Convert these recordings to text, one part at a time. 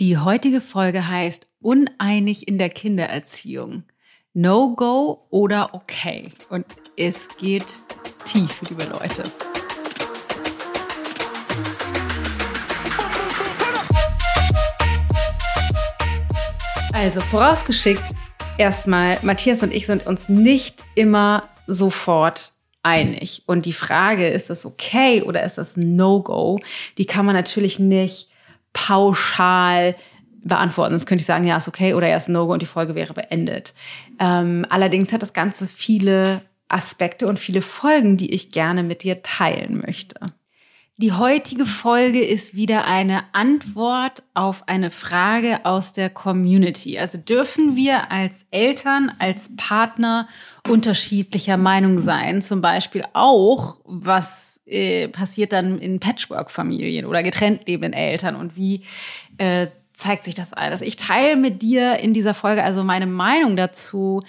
Die heutige Folge heißt Uneinig in der Kindererziehung. No-Go oder okay. Und es geht tief, liebe Leute. Also vorausgeschickt, erstmal, Matthias und ich sind uns nicht immer sofort einig. Und die Frage, ist das okay oder ist das No-Go, die kann man natürlich nicht pauschal beantworten. Sonst könnte ich sagen, ja, ist okay oder ja, ist No-Go und die Folge wäre beendet. Ähm, allerdings hat das Ganze viele Aspekte und viele Folgen, die ich gerne mit dir teilen möchte. Die heutige Folge ist wieder eine Antwort auf eine Frage aus der Community. Also dürfen wir als Eltern, als Partner unterschiedlicher Meinung sein? Zum Beispiel auch, was äh, passiert dann in Patchwork-Familien oder getrennt lebenden Eltern und wie äh, zeigt sich das alles? Ich teile mit dir in dieser Folge also meine Meinung dazu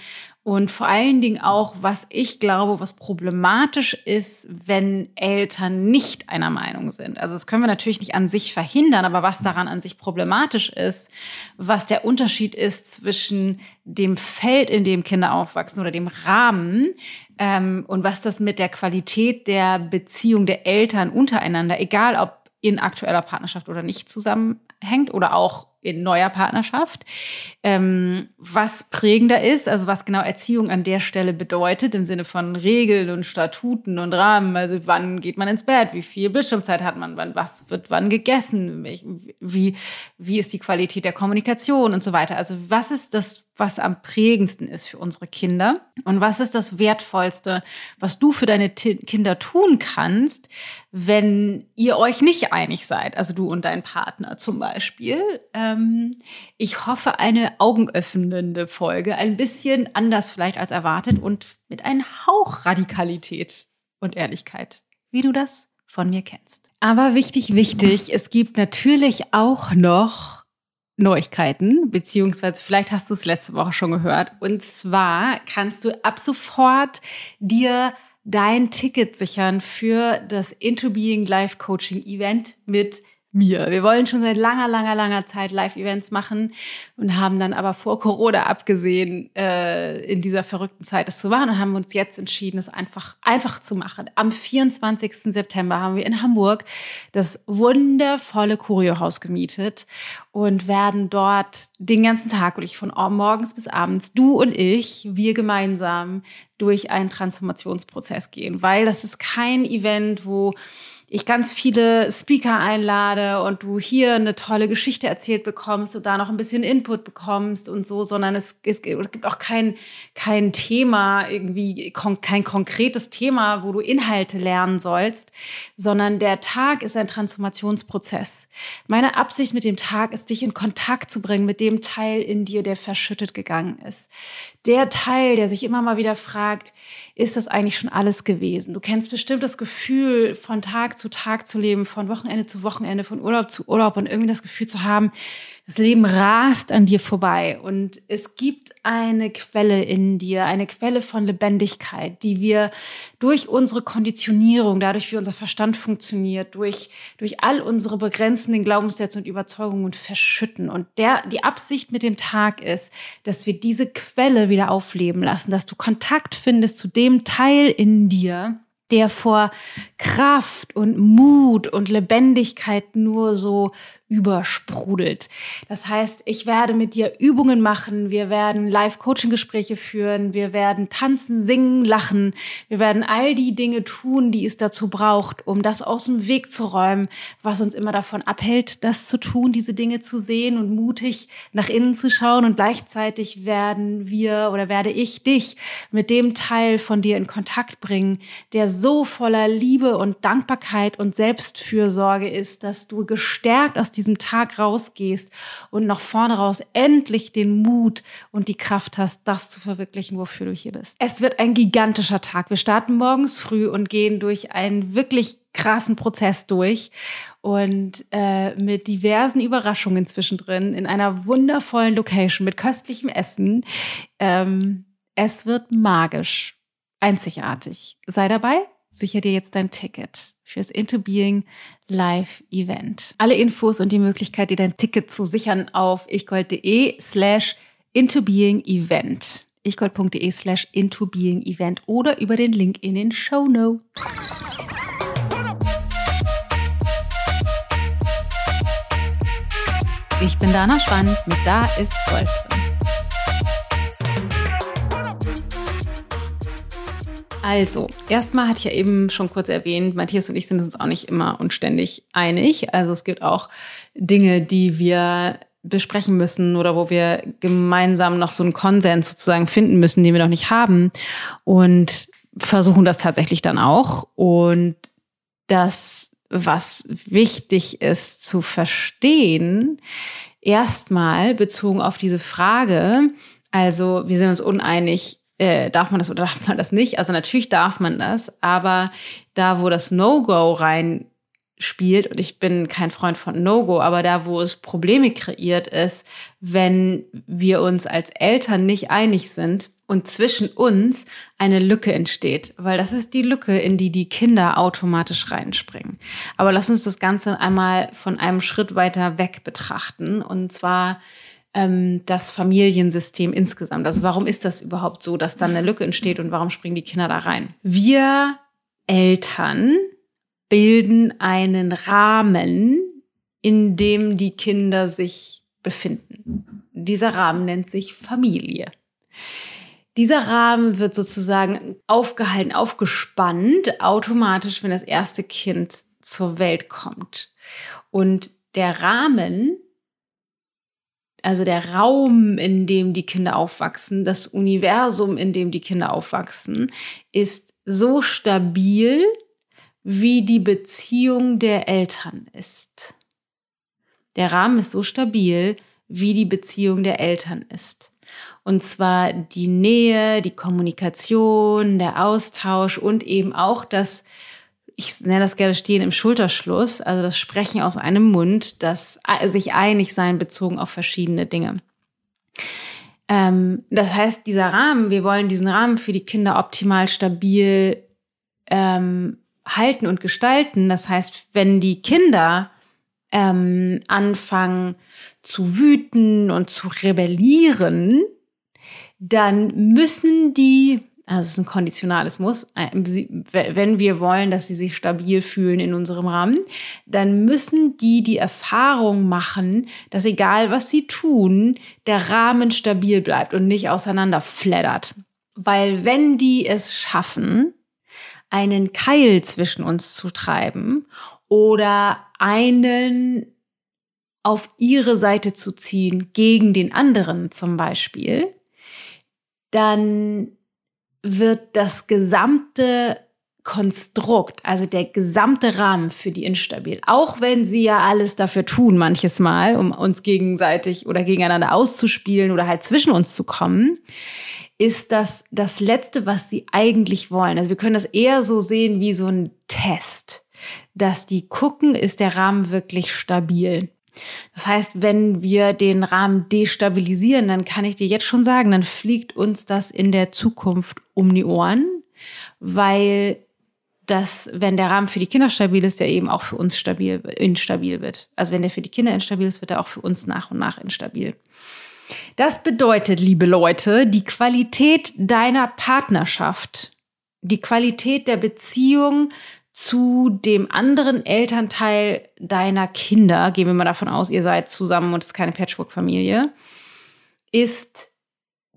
und vor allen Dingen auch, was ich glaube, was problematisch ist, wenn Eltern nicht einer Meinung sind. Also das können wir natürlich nicht an sich verhindern, aber was daran an sich problematisch ist, was der Unterschied ist zwischen dem Feld, in dem Kinder aufwachsen oder dem Rahmen ähm, und was das mit der Qualität der Beziehung der Eltern untereinander, egal ob in aktueller Partnerschaft oder nicht zusammenhängt oder auch in neuer Partnerschaft. Ähm, was prägender ist, also was genau Erziehung an der Stelle bedeutet, im Sinne von Regeln und Statuten und Rahmen. Also wann geht man ins Bett, wie viel Bildschirmzeit hat man, wann, was wird wann gegessen, wie, wie ist die Qualität der Kommunikation und so weiter. Also was ist das was am prägendsten ist für unsere Kinder und was ist das Wertvollste, was du für deine T Kinder tun kannst, wenn ihr euch nicht einig seid, also du und dein Partner zum Beispiel. Ähm, ich hoffe, eine augenöffnende Folge, ein bisschen anders vielleicht als erwartet und mit einem Hauch Radikalität und Ehrlichkeit, wie du das von mir kennst. Aber wichtig, wichtig, es gibt natürlich auch noch Neuigkeiten, beziehungsweise vielleicht hast du es letzte Woche schon gehört. Und zwar kannst du ab sofort dir dein Ticket sichern für das Into Being Life Coaching Event mit mir. Wir wollen schon seit langer, langer, langer Zeit Live-Events machen und haben dann aber vor Corona abgesehen, äh, in dieser verrückten Zeit es zu machen und haben uns jetzt entschieden, es einfach, einfach zu machen. Am 24. September haben wir in Hamburg das wundervolle Kuriohaus gemietet und werden dort den ganzen Tag, wirklich von morgens bis abends, du und ich, wir gemeinsam durch einen Transformationsprozess gehen, weil das ist kein Event, wo ich ganz viele Speaker einlade und du hier eine tolle Geschichte erzählt bekommst und da noch ein bisschen Input bekommst und so, sondern es, es gibt auch kein, kein Thema, irgendwie kein konkretes Thema, wo du Inhalte lernen sollst, sondern der Tag ist ein Transformationsprozess. Meine Absicht mit dem Tag ist, dich in Kontakt zu bringen mit dem Teil in dir, der verschüttet gegangen ist. Der Teil, der sich immer mal wieder fragt, ist das eigentlich schon alles gewesen? Du kennst bestimmt das Gefühl von Tag zu Tag zu leben, von Wochenende zu Wochenende, von Urlaub zu Urlaub und irgendwie das Gefühl zu haben, das Leben rast an dir vorbei und es gibt eine Quelle in dir, eine Quelle von Lebendigkeit, die wir durch unsere Konditionierung, dadurch wie unser Verstand funktioniert, durch, durch all unsere begrenzenden Glaubenssätze und Überzeugungen verschütten. Und der, die Absicht mit dem Tag ist, dass wir diese Quelle wieder aufleben lassen, dass du Kontakt findest zu dem Teil in dir, der vor Kraft und Mut und Lebendigkeit nur so übersprudelt. Das heißt, ich werde mit dir Übungen machen, wir werden Live-Coaching-Gespräche führen, wir werden tanzen, singen, lachen, wir werden all die Dinge tun, die es dazu braucht, um das aus dem Weg zu räumen, was uns immer davon abhält, das zu tun, diese Dinge zu sehen und mutig nach innen zu schauen. Und gleichzeitig werden wir oder werde ich dich mit dem Teil von dir in Kontakt bringen, der so voller Liebe und Dankbarkeit und Selbstfürsorge ist, dass du gestärkt aus diesem Tag rausgehst und nach vorne raus endlich den Mut und die Kraft hast, das zu verwirklichen, wofür du hier bist. Es wird ein gigantischer Tag. Wir starten morgens früh und gehen durch einen wirklich krassen Prozess durch und äh, mit diversen Überraschungen zwischendrin in einer wundervollen Location mit köstlichem Essen. Ähm, es wird magisch, einzigartig. Sei dabei, sicher dir jetzt dein Ticket fürs Into Being Live Event. Alle Infos und die Möglichkeit, dir dein Ticket zu sichern auf ichgold.de slash Into Being Event. ichgold.de slash Into Being Event oder über den Link in den Show Notes. Ich bin Dana Schwand mit Da ist Gold Also, erstmal hatte ich ja eben schon kurz erwähnt, Matthias und ich sind uns auch nicht immer und ständig einig. Also es gibt auch Dinge, die wir besprechen müssen oder wo wir gemeinsam noch so einen Konsens sozusagen finden müssen, den wir noch nicht haben. Und versuchen das tatsächlich dann auch. Und das, was wichtig ist zu verstehen, erstmal bezogen auf diese Frage, also wir sind uns uneinig, äh, darf man das oder darf man das nicht? Also natürlich darf man das, aber da, wo das No-Go rein spielt, und ich bin kein Freund von No-Go, aber da, wo es Probleme kreiert, ist, wenn wir uns als Eltern nicht einig sind und zwischen uns eine Lücke entsteht, weil das ist die Lücke, in die die Kinder automatisch reinspringen. Aber lass uns das Ganze einmal von einem Schritt weiter weg betrachten, und zwar ähm, das Familiensystem insgesamt. Also warum ist das überhaupt so, dass dann eine Lücke entsteht und warum springen die Kinder da rein? Wir Eltern bilden einen Rahmen, in dem die Kinder sich befinden. Dieser Rahmen nennt sich Familie. Dieser Rahmen wird sozusagen aufgehalten, aufgespannt, automatisch, wenn das erste Kind zur Welt kommt. Und der Rahmen also der Raum, in dem die Kinder aufwachsen, das Universum, in dem die Kinder aufwachsen, ist so stabil, wie die Beziehung der Eltern ist. Der Rahmen ist so stabil, wie die Beziehung der Eltern ist. Und zwar die Nähe, die Kommunikation, der Austausch und eben auch das ich nenne das gerne Stehen im Schulterschluss, also das Sprechen aus einem Mund, das sich einig sein bezogen auf verschiedene Dinge. Ähm, das heißt, dieser Rahmen, wir wollen diesen Rahmen für die Kinder optimal stabil ähm, halten und gestalten. Das heißt, wenn die Kinder ähm, anfangen zu wüten und zu rebellieren, dann müssen die also es ist ein konditionales Muss. Wenn wir wollen, dass sie sich stabil fühlen in unserem Rahmen, dann müssen die die Erfahrung machen, dass egal was sie tun, der Rahmen stabil bleibt und nicht auseinanderfleddert. Weil wenn die es schaffen, einen Keil zwischen uns zu treiben oder einen auf ihre Seite zu ziehen gegen den anderen zum Beispiel, dann wird das gesamte Konstrukt, also der gesamte Rahmen für die instabil, auch wenn sie ja alles dafür tun, manches Mal, um uns gegenseitig oder gegeneinander auszuspielen oder halt zwischen uns zu kommen, ist das das Letzte, was sie eigentlich wollen. Also wir können das eher so sehen wie so ein Test, dass die gucken, ist der Rahmen wirklich stabil. Das heißt, wenn wir den Rahmen destabilisieren, dann kann ich dir jetzt schon sagen, dann fliegt uns das in der Zukunft um die Ohren, weil das, wenn der Rahmen für die Kinder stabil ist, der eben auch für uns stabil, instabil wird. Also wenn der für die Kinder instabil ist, wird er auch für uns nach und nach instabil. Das bedeutet, liebe Leute, die Qualität deiner Partnerschaft, die Qualität der Beziehung zu dem anderen Elternteil deiner Kinder, gehen wir mal davon aus, ihr seid zusammen und es ist keine Patchwork-Familie, ist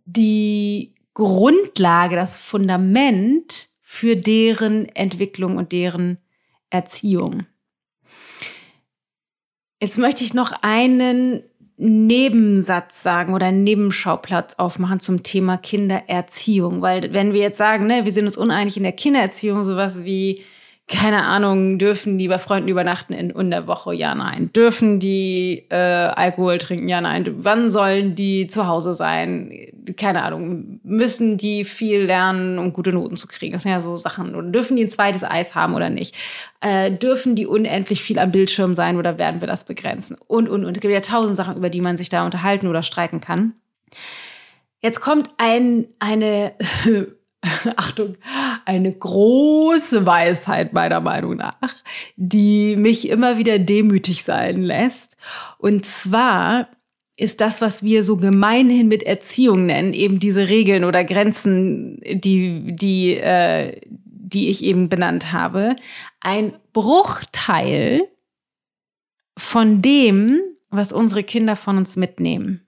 die Grundlage, das Fundament für deren Entwicklung und deren Erziehung. Jetzt möchte ich noch einen Nebensatz sagen oder einen Nebenschauplatz aufmachen zum Thema Kindererziehung, weil wenn wir jetzt sagen, ne, wir sind uns uneinig in der Kindererziehung, sowas wie keine Ahnung, dürfen die bei Freunden übernachten in, in der Woche? Ja, nein. Dürfen die äh, Alkohol trinken? Ja, nein. Wann sollen die zu Hause sein? Keine Ahnung. Müssen die viel lernen, um gute Noten zu kriegen? Das sind ja so Sachen. Oder dürfen die ein zweites Eis haben oder nicht? Äh, dürfen die unendlich viel am Bildschirm sein oder werden wir das begrenzen? Und, und, und. Es gibt ja tausend Sachen, über die man sich da unterhalten oder streiten kann. Jetzt kommt ein, eine Achtung, eine große Weisheit meiner Meinung nach, die mich immer wieder demütig sein lässt. Und zwar ist das, was wir so gemeinhin mit Erziehung nennen, eben diese Regeln oder Grenzen, die, die, äh, die ich eben benannt habe, ein Bruchteil von dem, was unsere Kinder von uns mitnehmen.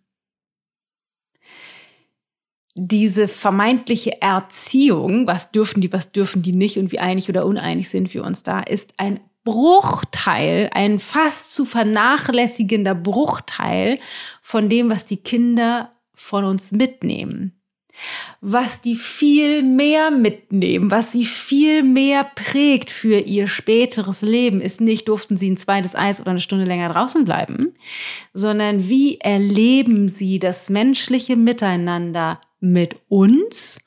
Diese vermeintliche Erziehung, was dürfen die, was dürfen die nicht und wie einig oder uneinig sind wir uns da, ist ein Bruchteil, ein fast zu vernachlässigender Bruchteil von dem, was die Kinder von uns mitnehmen. Was die viel mehr mitnehmen, was sie viel mehr prägt für ihr späteres Leben, ist nicht, durften sie ein zweites Eis oder eine Stunde länger draußen bleiben, sondern wie erleben sie das menschliche Miteinander mit uns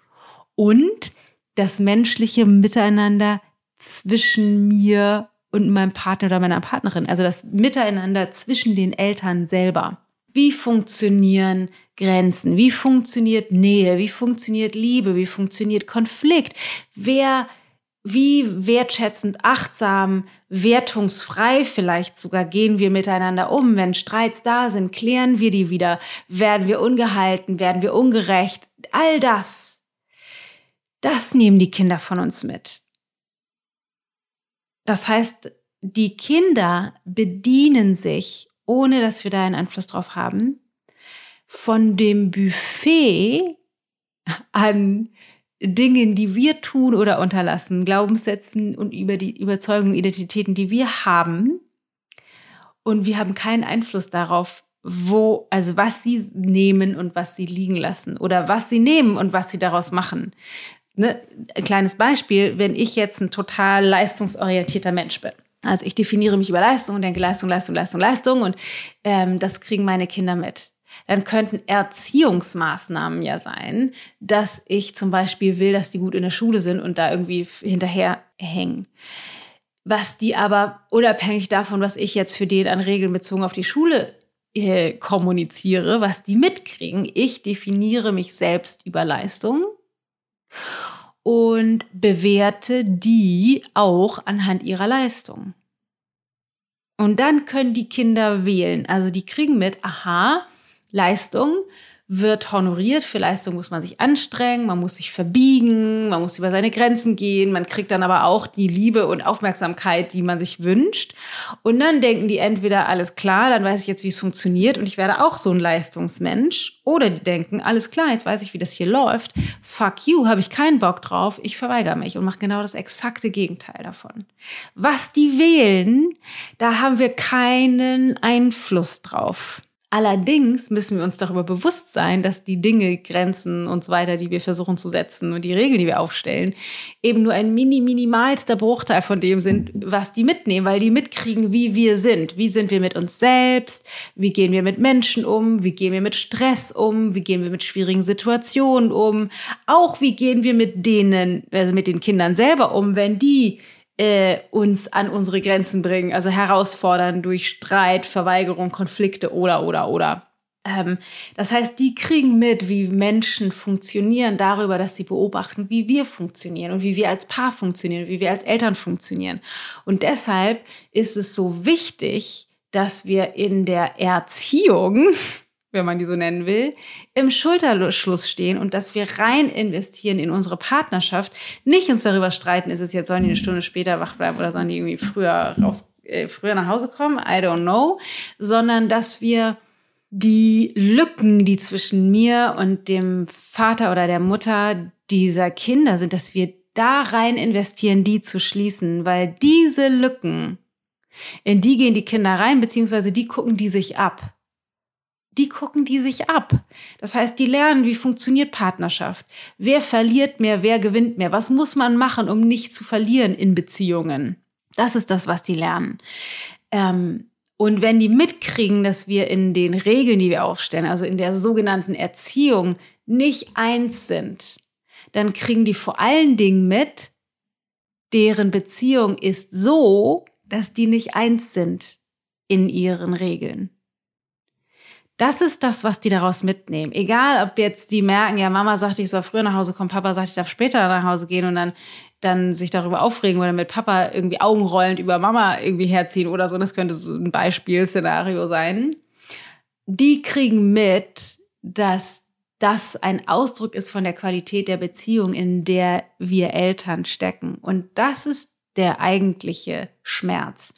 und das menschliche Miteinander zwischen mir und meinem Partner oder meiner Partnerin. Also das Miteinander zwischen den Eltern selber. Wie funktionieren Grenzen? Wie funktioniert Nähe? Wie funktioniert Liebe? Wie funktioniert Konflikt? Wer, wie wertschätzend, achtsam, wertungsfrei vielleicht sogar gehen wir miteinander um? Wenn Streits da sind, klären wir die wieder. Werden wir ungehalten? Werden wir ungerecht? All das. Das nehmen die Kinder von uns mit. Das heißt, die Kinder bedienen sich, ohne dass wir da einen Einfluss drauf haben, von dem Buffet an Dingen, die wir tun oder unterlassen, Glaubenssätzen und über die Überzeugungen, Identitäten, die wir haben. Und wir haben keinen Einfluss darauf, wo, also was sie nehmen und was sie liegen lassen oder was sie nehmen und was sie daraus machen ne, ein kleines Beispiel, wenn ich jetzt ein total leistungsorientierter Mensch bin. Also ich definiere mich über Leistung und denke Leistung, Leistung, Leistung, Leistung und ähm, das kriegen meine Kinder mit. Dann könnten Erziehungsmaßnahmen ja sein, dass ich zum Beispiel will, dass die gut in der Schule sind und da irgendwie hinterher hängen. Was die aber unabhängig davon, was ich jetzt für den an Regeln bezogen auf die Schule äh, kommuniziere, was die mitkriegen. Ich definiere mich selbst über Leistung und bewerte die auch anhand ihrer Leistung. Und dann können die Kinder wählen. Also die kriegen mit, aha, Leistung wird honoriert. Für Leistung muss man sich anstrengen, man muss sich verbiegen, man muss über seine Grenzen gehen, man kriegt dann aber auch die Liebe und Aufmerksamkeit, die man sich wünscht. Und dann denken die entweder, alles klar, dann weiß ich jetzt, wie es funktioniert und ich werde auch so ein Leistungsmensch. Oder die denken, alles klar, jetzt weiß ich, wie das hier läuft. Fuck you, habe ich keinen Bock drauf, ich verweigere mich und mache genau das exakte Gegenteil davon. Was die wählen, da haben wir keinen Einfluss drauf. Allerdings müssen wir uns darüber bewusst sein, dass die Dinge, Grenzen und so weiter, die wir versuchen zu setzen und die Regeln, die wir aufstellen, eben nur ein mini minimalster Bruchteil von dem sind, was die mitnehmen, weil die mitkriegen, wie wir sind. Wie sind wir mit uns selbst? Wie gehen wir mit Menschen um? Wie gehen wir mit Stress um? Wie gehen wir mit schwierigen Situationen um? Auch wie gehen wir mit denen, also mit den Kindern selber um, wenn die äh, uns an unsere Grenzen bringen, also herausfordern durch Streit, Verweigerung, Konflikte oder, oder, oder. Ähm, das heißt, die kriegen mit, wie Menschen funktionieren, darüber, dass sie beobachten, wie wir funktionieren und wie wir als Paar funktionieren, wie wir als Eltern funktionieren. Und deshalb ist es so wichtig, dass wir in der Erziehung wenn man die so nennen will, im Schulterschluss stehen und dass wir rein investieren in unsere Partnerschaft, nicht uns darüber streiten, ist es jetzt, sollen die eine Stunde später wach bleiben oder sollen die irgendwie früher raus, äh, früher nach Hause kommen, I don't know, sondern dass wir die Lücken, die zwischen mir und dem Vater oder der Mutter dieser Kinder sind, dass wir da rein investieren, die zu schließen, weil diese Lücken, in die gehen die Kinder rein, beziehungsweise die gucken die sich ab die gucken die sich ab. Das heißt, die lernen, wie funktioniert Partnerschaft. Wer verliert mehr, wer gewinnt mehr? Was muss man machen, um nicht zu verlieren in Beziehungen? Das ist das, was die lernen. Ähm, und wenn die mitkriegen, dass wir in den Regeln, die wir aufstellen, also in der sogenannten Erziehung, nicht eins sind, dann kriegen die vor allen Dingen mit, deren Beziehung ist so, dass die nicht eins sind in ihren Regeln. Das ist das, was die daraus mitnehmen. Egal, ob jetzt die merken, ja, Mama sagt, ich soll früher nach Hause kommen, Papa sagt, ich darf später nach Hause gehen und dann, dann sich darüber aufregen oder mit Papa irgendwie augenrollend über Mama irgendwie herziehen oder so. Das könnte so ein Beispielszenario sein. Die kriegen mit, dass das ein Ausdruck ist von der Qualität der Beziehung, in der wir Eltern stecken. Und das ist der eigentliche Schmerz.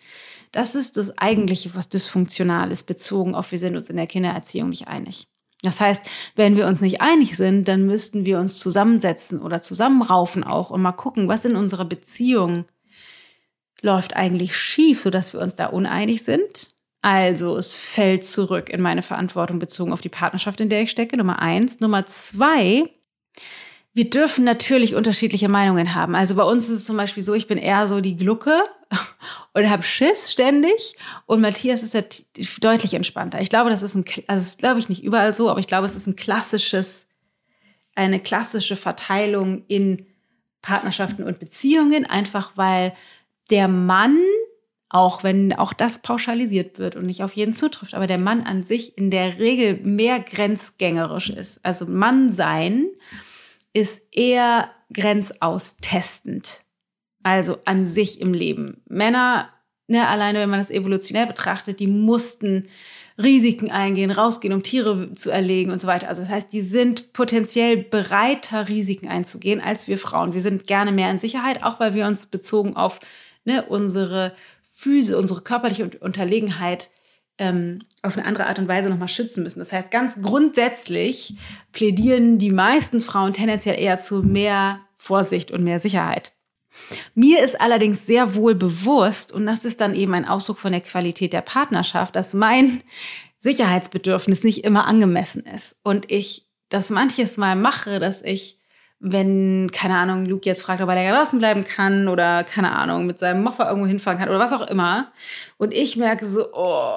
Das ist das eigentliche, was dysfunktional ist, bezogen auf, wir sind uns in der Kindererziehung nicht einig. Das heißt, wenn wir uns nicht einig sind, dann müssten wir uns zusammensetzen oder zusammenraufen auch und mal gucken, was in unserer Beziehung läuft eigentlich schief, sodass wir uns da uneinig sind. Also es fällt zurück in meine Verantwortung bezogen auf die Partnerschaft, in der ich stecke. Nummer eins. Nummer zwei, wir dürfen natürlich unterschiedliche Meinungen haben. Also bei uns ist es zum Beispiel so, ich bin eher so die Glucke und habe Schiss ständig und Matthias ist ja deutlich entspannter. Ich glaube, das ist ein, also das glaube ich nicht überall so, aber ich glaube, es ist ein klassisches, eine klassische Verteilung in Partnerschaften und Beziehungen, einfach weil der Mann, auch wenn auch das pauschalisiert wird und nicht auf jeden zutrifft, aber der Mann an sich in der Regel mehr grenzgängerisch ist. Also Mann sein ist eher grenzaustestend. Also an sich im Leben. Männer, ne, alleine wenn man das evolutionär betrachtet, die mussten Risiken eingehen, rausgehen, um Tiere zu erlegen und so weiter. Also das heißt, die sind potenziell bereiter, Risiken einzugehen als wir Frauen. Wir sind gerne mehr in Sicherheit, auch weil wir uns bezogen auf ne, unsere Füße, unsere körperliche Unterlegenheit ähm, auf eine andere Art und Weise nochmal schützen müssen. Das heißt, ganz grundsätzlich plädieren die meisten Frauen tendenziell eher zu mehr Vorsicht und mehr Sicherheit. Mir ist allerdings sehr wohl bewusst, und das ist dann eben ein Ausdruck von der Qualität der Partnerschaft, dass mein Sicherheitsbedürfnis nicht immer angemessen ist. Und ich das manches Mal mache, dass ich wenn, keine Ahnung, Luke jetzt fragt, ob er länger draußen bleiben kann oder, keine Ahnung, mit seinem Moffa irgendwo hinfahren kann oder was auch immer. Und ich merke so, oh,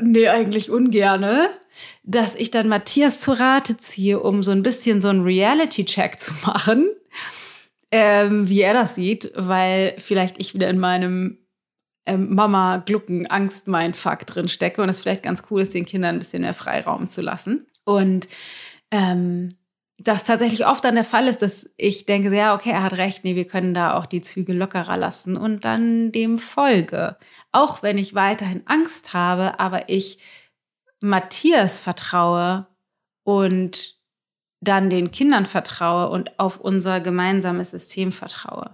nee, eigentlich ungerne, dass ich dann Matthias zu Rate ziehe, um so ein bisschen so einen Reality-Check zu machen, ähm, wie er das sieht, weil vielleicht ich wieder in meinem ähm, Mama Glucken Angst mein Fuck drin stecke und es vielleicht ganz cool ist, den Kindern ein bisschen mehr Freiraum zu lassen. Und ähm, das tatsächlich oft dann der Fall ist, dass ich denke, ja, okay, er hat recht, nee, wir können da auch die Züge lockerer lassen und dann dem folge. Auch wenn ich weiterhin Angst habe, aber ich Matthias vertraue und dann den Kindern vertraue und auf unser gemeinsames System vertraue.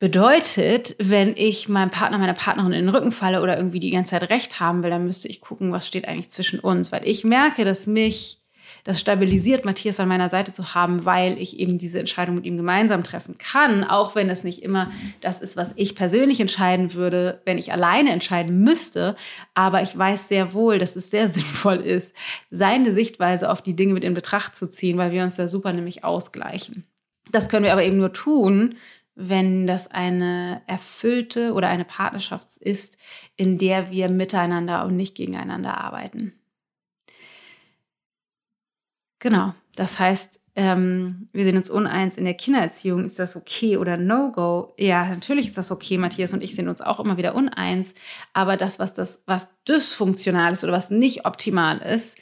Bedeutet, wenn ich meinem Partner, meiner Partnerin in den Rücken falle oder irgendwie die ganze Zeit recht haben will, dann müsste ich gucken, was steht eigentlich zwischen uns, weil ich merke, dass mich das stabilisiert, Matthias an meiner Seite zu haben, weil ich eben diese Entscheidung mit ihm gemeinsam treffen kann, auch wenn es nicht immer das ist, was ich persönlich entscheiden würde, wenn ich alleine entscheiden müsste. Aber ich weiß sehr wohl, dass es sehr sinnvoll ist, seine Sichtweise auf die Dinge mit in Betracht zu ziehen, weil wir uns da super nämlich ausgleichen. Das können wir aber eben nur tun, wenn das eine erfüllte oder eine Partnerschaft ist, in der wir miteinander und nicht gegeneinander arbeiten. Genau. Das heißt, ähm, wir sehen uns uneins in der Kindererziehung. Ist das okay oder No-Go? Ja, natürlich ist das okay. Matthias und ich sehen uns auch immer wieder uneins. Aber das, was das, was dysfunktional ist oder was nicht optimal ist,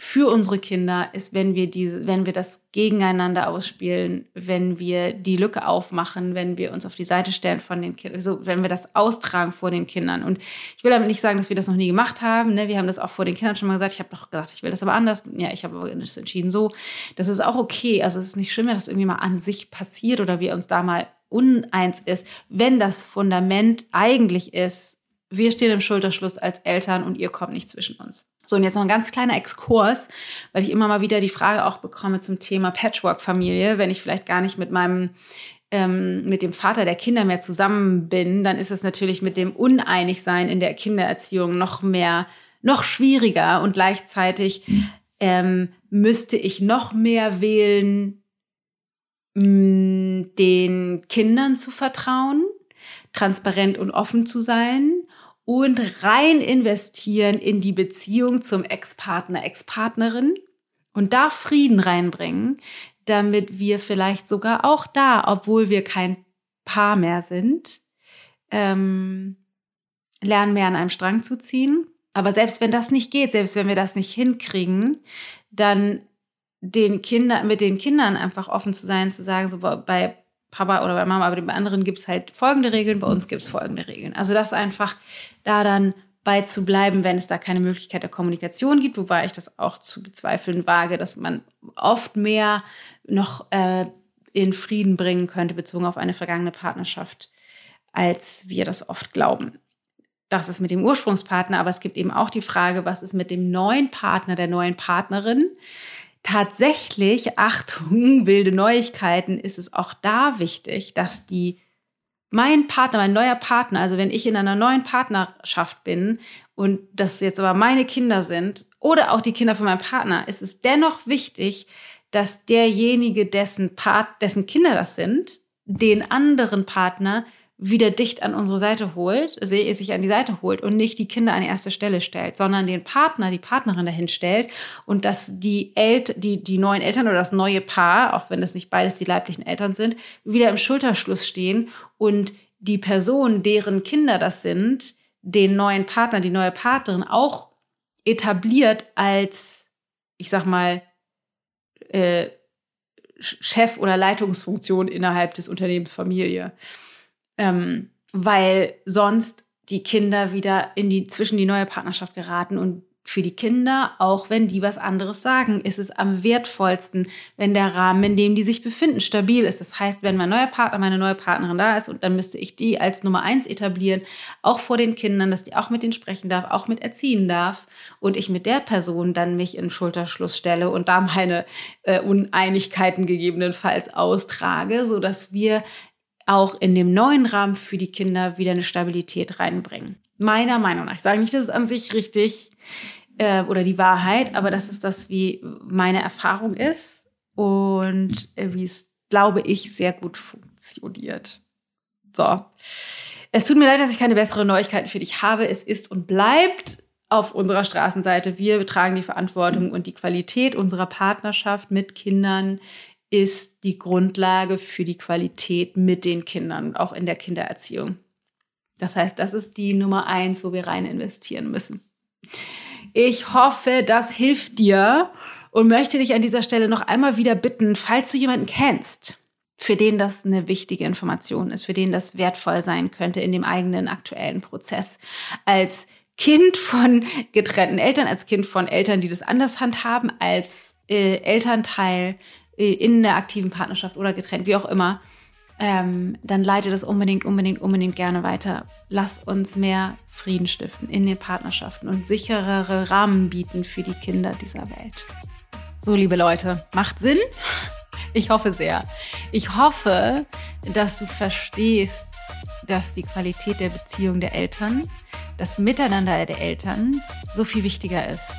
für unsere Kinder ist, wenn wir diese, wenn wir das gegeneinander ausspielen, wenn wir die Lücke aufmachen, wenn wir uns auf die Seite stellen von den Kindern, so, wenn wir das austragen vor den Kindern. Und ich will damit nicht sagen, dass wir das noch nie gemacht haben. Ne? Wir haben das auch vor den Kindern schon mal gesagt. Ich habe doch gesagt, ich will das aber anders. Ja, ich habe aber entschieden so. Das ist auch okay. Also es ist nicht schlimm, wenn das irgendwie mal an sich passiert oder wir uns da mal uneins ist, wenn das Fundament eigentlich ist, wir stehen im Schulterschluss als Eltern und ihr kommt nicht zwischen uns. So, und jetzt noch ein ganz kleiner Exkurs, weil ich immer mal wieder die Frage auch bekomme zum Thema Patchwork-Familie, wenn ich vielleicht gar nicht mit meinem ähm, mit dem Vater der Kinder mehr zusammen bin, dann ist es natürlich mit dem Uneinigsein in der Kindererziehung noch mehr, noch schwieriger und gleichzeitig ähm, müsste ich noch mehr wählen, mh, mm, den Kindern zu vertrauen, transparent und offen zu sein und rein investieren in die Beziehung zum Ex-Partner, Ex-Partnerin und da Frieden reinbringen, damit wir vielleicht sogar auch da, obwohl wir kein Paar mehr sind, ähm, lernen mehr an einem Strang zu ziehen. Aber selbst wenn das nicht geht, selbst wenn wir das nicht hinkriegen, dann den Kindern, mit den Kindern einfach offen zu sein, zu sagen, so bei Papa oder bei Mama, aber bei anderen gibt es halt folgende Regeln, bei uns gibt es folgende Regeln. Also das einfach da dann bei zu bleiben, wenn es da keine Möglichkeit der Kommunikation gibt, wobei ich das auch zu bezweifeln wage, dass man oft mehr noch äh, in Frieden bringen könnte, bezogen auf eine vergangene Partnerschaft, als wir das oft glauben. Das ist mit dem Ursprungspartner, aber es gibt eben auch die Frage, was ist mit dem neuen Partner, der neuen Partnerin? Tatsächlich, Achtung, wilde Neuigkeiten, ist es auch da wichtig, dass die mein Partner, mein neuer Partner, also wenn ich in einer neuen Partnerschaft bin und das jetzt aber meine Kinder sind oder auch die Kinder von meinem Partner, ist es dennoch wichtig, dass derjenige, dessen Part, dessen Kinder das sind, den anderen Partner wieder dicht an unsere Seite holt, sich an die Seite holt und nicht die Kinder an die erste Stelle stellt, sondern den Partner, die Partnerin dahin stellt und dass die Eltern, die, die neuen Eltern oder das neue Paar, auch wenn das nicht beides die leiblichen Eltern sind, wieder im Schulterschluss stehen und die Person, deren Kinder das sind, den neuen Partner, die neue Partnerin auch etabliert als, ich sag mal, äh, Chef- oder Leitungsfunktion innerhalb des Unternehmens Familie ähm, weil sonst die Kinder wieder in die, zwischen die neue Partnerschaft geraten und für die Kinder, auch wenn die was anderes sagen, ist es am wertvollsten, wenn der Rahmen, in dem die sich befinden, stabil ist. Das heißt, wenn mein neuer Partner, meine neue Partnerin da ist und dann müsste ich die als Nummer eins etablieren, auch vor den Kindern, dass die auch mit denen sprechen darf, auch mit erziehen darf und ich mit der Person dann mich in Schulterschluss stelle und da meine äh, Uneinigkeiten gegebenenfalls austrage, so dass wir auch in dem neuen Rahmen für die Kinder wieder eine Stabilität reinbringen. Meiner Meinung nach. Ich sage nicht, dass es an sich richtig äh, oder die Wahrheit, aber das ist das, wie meine Erfahrung ist und äh, wie es, glaube ich, sehr gut funktioniert. So. Es tut mir leid, dass ich keine besseren Neuigkeiten für dich habe. Es ist und bleibt auf unserer Straßenseite. Wir tragen die Verantwortung und die Qualität unserer Partnerschaft mit Kindern ist die Grundlage für die Qualität mit den Kindern, auch in der Kindererziehung. Das heißt, das ist die Nummer eins, wo wir rein investieren müssen. Ich hoffe, das hilft dir und möchte dich an dieser Stelle noch einmal wieder bitten, falls du jemanden kennst, für den das eine wichtige Information ist, für den das wertvoll sein könnte in dem eigenen aktuellen Prozess, als Kind von getrennten Eltern, als Kind von Eltern, die das anders handhaben, als äh, Elternteil in der aktiven Partnerschaft oder getrennt, wie auch immer, ähm, dann leite das unbedingt, unbedingt, unbedingt gerne weiter. Lass uns mehr Frieden stiften in den Partnerschaften und sicherere Rahmen bieten für die Kinder dieser Welt. So, liebe Leute, macht Sinn? Ich hoffe sehr. Ich hoffe, dass du verstehst, dass die Qualität der Beziehung der Eltern, das Miteinander der Eltern so viel wichtiger ist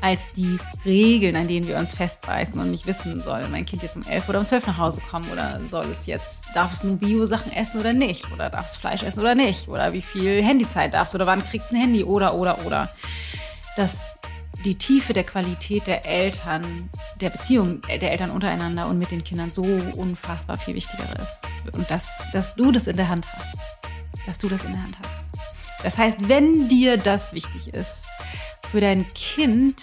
als die Regeln, an denen wir uns festbeißen und nicht wissen, soll mein Kind jetzt um elf oder um zwölf nach Hause kommen oder soll es jetzt, darf es nur Bio-Sachen essen oder nicht oder darf es Fleisch essen oder nicht oder wie viel Handyzeit darfst oder wann kriegt es ein Handy oder, oder, oder. Dass die Tiefe der Qualität der Eltern, der Beziehung der Eltern untereinander und mit den Kindern so unfassbar viel wichtiger ist. Und dass, dass du das in der Hand hast. Dass du das in der Hand hast. Das heißt, wenn dir das wichtig ist, für dein Kind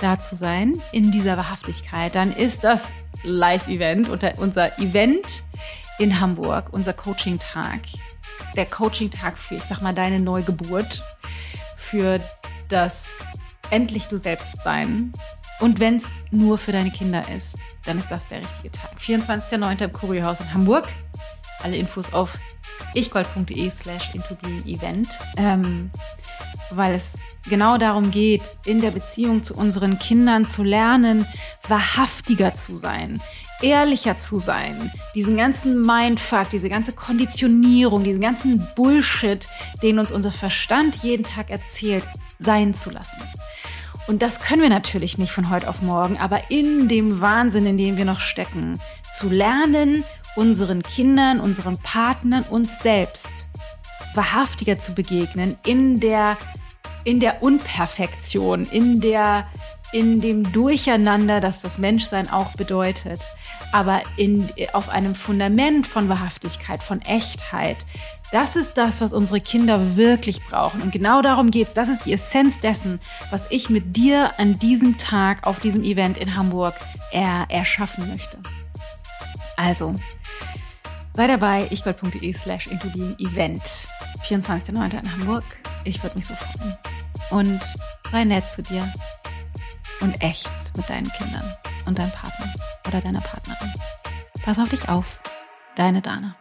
da zu sein in dieser Wahrhaftigkeit, dann ist das Live-Event, unser Event in Hamburg, unser Coaching-Tag. Der Coaching-Tag für, ich sag mal, deine Neugeburt, für das endlich du selbst sein. Und wenn es nur für deine Kinder ist, dann ist das der richtige Tag. 24.09. im Kurierhaus in Hamburg. Alle Infos auf ichgold.de slash event, ähm, weil es genau darum geht, in der Beziehung zu unseren Kindern zu lernen, wahrhaftiger zu sein, ehrlicher zu sein, diesen ganzen Mindfuck, diese ganze Konditionierung, diesen ganzen Bullshit, den uns unser Verstand jeden Tag erzählt, sein zu lassen. Und das können wir natürlich nicht von heute auf morgen, aber in dem Wahnsinn, in dem wir noch stecken, zu lernen, unseren Kindern, unseren Partnern, uns selbst wahrhaftiger zu begegnen, in der in der Unperfektion, in der in dem Durcheinander, das das Menschsein auch bedeutet, aber in, auf einem Fundament von Wahrhaftigkeit, von Echtheit. Das ist das, was unsere Kinder wirklich brauchen. Und genau darum geht's. Das ist die Essenz dessen, was ich mit dir an diesem Tag auf diesem Event in Hamburg er, erschaffen möchte. Also, sei dabei, ichgold.de slash Event. 24.09. in Hamburg. Ich würde mich so freuen. Und sei nett zu dir und echt mit deinen Kindern und deinem Partner oder deiner Partnerin. Pass auf dich auf. Deine Dana.